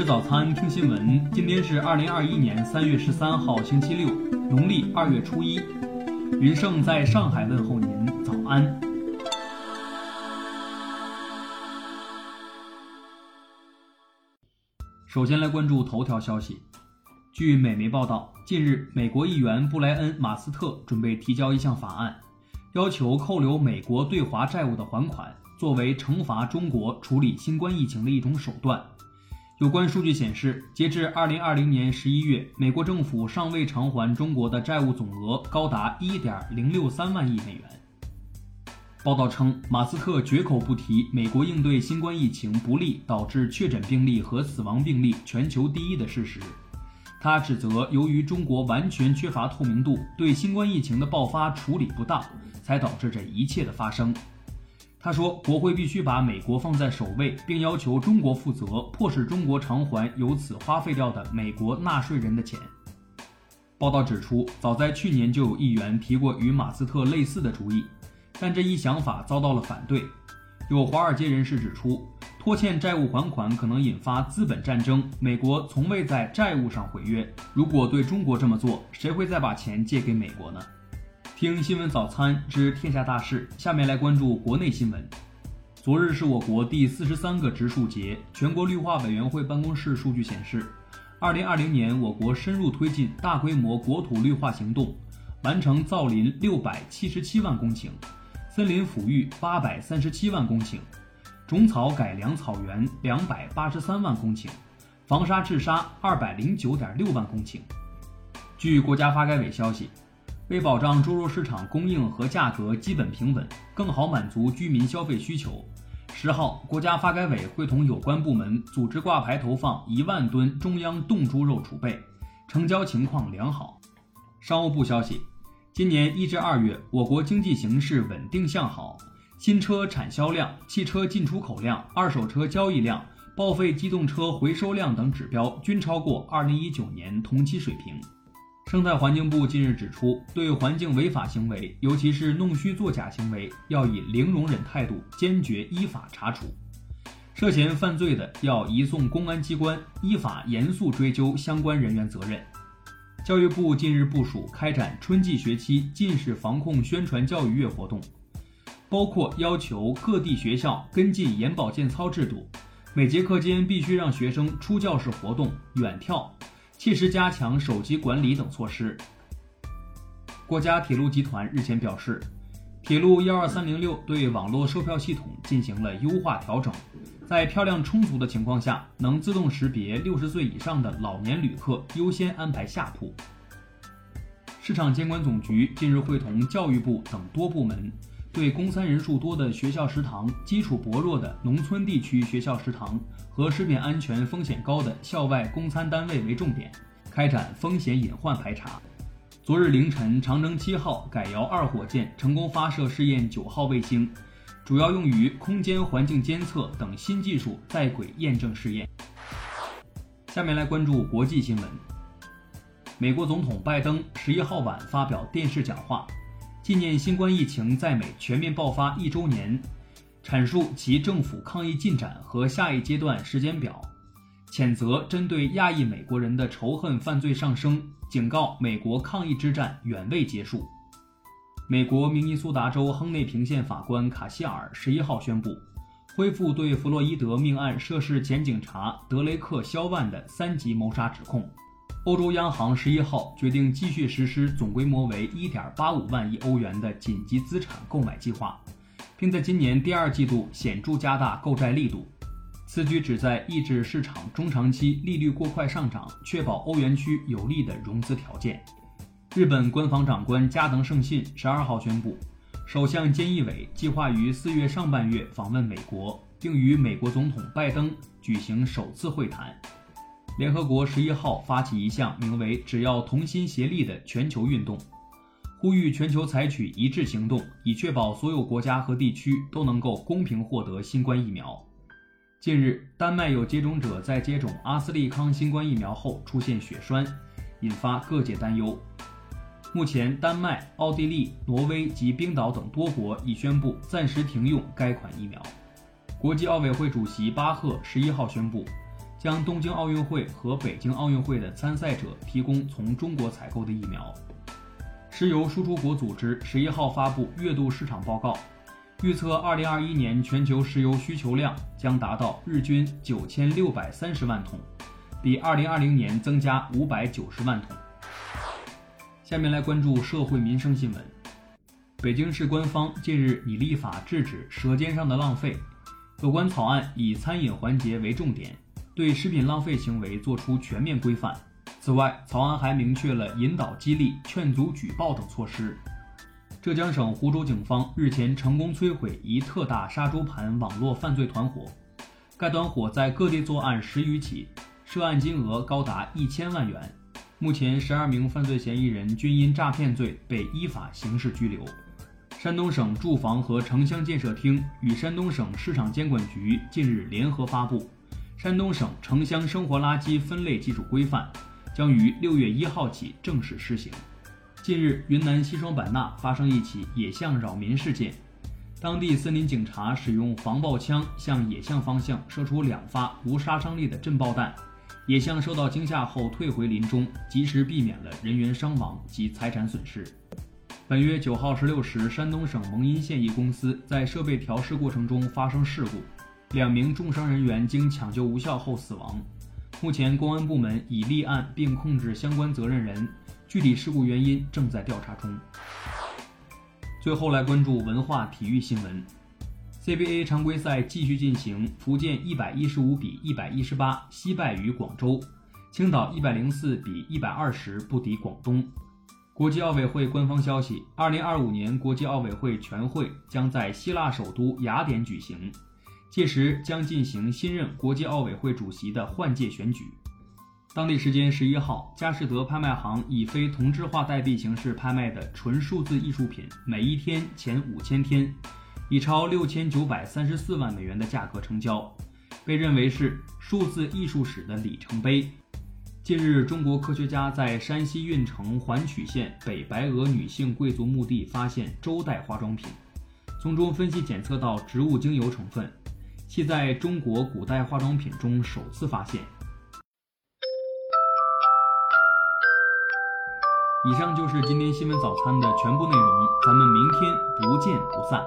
吃早餐，听新闻。今天是二零二一年三月十三号，星期六，农历二月初一。云盛在上海问候您，早安。首先来关注头条消息。据美媒报道，近日，美国议员布莱恩·马斯特准备提交一项法案，要求扣留美国对华债务的还款，作为惩罚中国处理新冠疫情的一种手段。有关数据显示，截至二零二零年十一月，美国政府尚未偿还中国的债务总额高达一点零六三万亿美元。报道称，马斯克绝口不提美国应对新冠疫情不利，导致确诊病例和死亡病例全球第一的事实。他指责，由于中国完全缺乏透明度，对新冠疫情的爆发处理不当，才导致这一切的发生。他说，国会必须把美国放在首位，并要求中国负责，迫使中国偿还由此花费掉的美国纳税人的钱。报道指出，早在去年就有议员提过与马斯特类似的主意，但这一想法遭到了反对。有华尔街人士指出。拖欠债务还款可能引发资本战争。美国从未在债务上毁约。如果对中国这么做，谁会再把钱借给美国呢？听新闻早餐知天下大事，下面来关注国内新闻。昨日是我国第四十三个植树节。全国绿化委员会办公室数据显示，二零二零年我国深入推进大规模国土绿化行动，完成造林六百七十七万公顷，森林抚育八百三十七万公顷。种草改良草原两百八十三万公顷，防沙治沙二百零九点六万公顷。据国家发改委消息，为保障猪肉市场供应和价格基本平稳，更好满足居民消费需求，十号，国家发改委会同有关部门组织挂牌投放一万吨中央冻猪肉储备，成交情况良好。商务部消息，今年一至二月，我国经济形势稳定向好。新车产销量、汽车进出口量、二手车交易量、报废机动车回收量等指标均超过2019年同期水平。生态环境部近日指出，对环境违法行为，尤其是弄虚作假行为，要以零容忍态度，坚决依法查处。涉嫌犯罪的，要移送公安机关，依法严肃追究相关人员责任。教育部近日部署开展春季学期近视防控宣传教育月活动。包括要求各地学校跟进眼保健操制度，每节课间必须让学生出教室活动、远眺，切实加强手机管理等措施。国家铁路集团日前表示，铁路幺二三零六对网络售票系统进行了优化调整，在票量充足的情况下，能自动识别六十岁以上的老年旅客优先安排下铺。市场监管总局近日会同教育部等多部门。对供餐人数多的学校食堂、基础薄弱的农村地区学校食堂和食品安全风险高的校外供餐单位为重点，开展风险隐患排查。昨日凌晨，长征七号改遥二火箭成功发射试验九号卫星，主要用于空间环境监测等新技术在轨验证试验。下面来关注国际新闻。美国总统拜登十一号晚发表电视讲话。纪念新冠疫情在美全面爆发一周年，阐述其政府抗疫进展和下一阶段时间表，谴责针对亚裔美国人的仇恨犯罪上升，警告美国抗疫之战远未结束。美国明尼苏达州亨内平县法官卡希尔十一号宣布，恢复对弗洛伊德命案涉事前警察德雷克·肖万的三级谋杀指控。欧洲央行十一号决定继续实施总规模为一点八五万亿欧元的紧急资产购买计划，并在今年第二季度显著加大购债力度。此举旨在抑制市场中长期利率过快上涨，确保欧元区有利的融资条件。日本官房长官加藤胜信十二号宣布，首相菅义伟计划于四月上半月访问美国，并与美国总统拜登举行首次会谈。联合国十一号发起一项名为“只要同心协力”的全球运动，呼吁全球采取一致行动，以确保所有国家和地区都能够公平获得新冠疫苗。近日，丹麦有接种者在接种阿斯利康新冠疫苗后出现血栓，引发各界担忧。目前，丹麦、奥地利、挪威及冰岛等多国已宣布暂时停用该款疫苗。国际奥委会主席巴赫十一号宣布。将东京奥运会和北京奥运会的参赛者提供从中国采购的疫苗。石油输出国组织十一号发布月度市场报告，预测二零二一年全球石油需求量将达到日均九千六百三十万桶，比二零二零年增加五百九十万桶。下面来关注社会民生新闻。北京市官方近日拟立法制止舌尖上的浪费，有关草案以餐饮环节为重点，对食品浪费行为作出全面规范。此外，草案还明确了引导、激励、劝阻举报等措施。浙江省湖州警方日前成功摧毁一特大杀猪盘网络犯罪团伙，该团伙在各地作案十余起，涉案金额高达一千万元。目前，十二名犯罪嫌疑人均因诈骗罪被依法刑事拘留。山东省住房和城乡建设厅与山东省市场监管局近日联合发布《山东省城乡生活垃圾分类技术规范》。将于六月一号起正式施行。近日，云南西双版纳发生一起野象扰民事件，当地森林警察使用防爆枪向野象方向射出两发无杀伤力的震爆弹，野象受到惊吓后退回林中，及时避免了人员伤亡及财产损失。本月九号十六时，山东省蒙阴县一公司在设备调试过程中发生事故，两名重伤人员经抢救无效后死亡。目前，公安部门已立案并控制相关责任人，具体事故原因正在调查中。最后来关注文化体育新闻：CBA 常规赛继续进行，福建一百一十五比一百一十八惜败于广州，青岛一百零四比一百二十不敌广东。国际奥委会官方消息：二零二五年国际奥委会全会将在希腊首都雅典举行。届时将进行新任国际奥委会主席的换届选举。当地时间十一号，佳士得拍卖行以非同质化代币形式拍卖的纯数字艺术品，每一天前五千天，以超六千九百三十四万美元的价格成交，被认为是数字艺术史的里程碑。近日，中国科学家在山西运城环曲县北白鹅女性贵族墓地发现周代化妆品，从中分析检测到植物精油成分。系在中国古代化妆品中首次发现。以上就是今天新闻早餐的全部内容，咱们明天不见不散。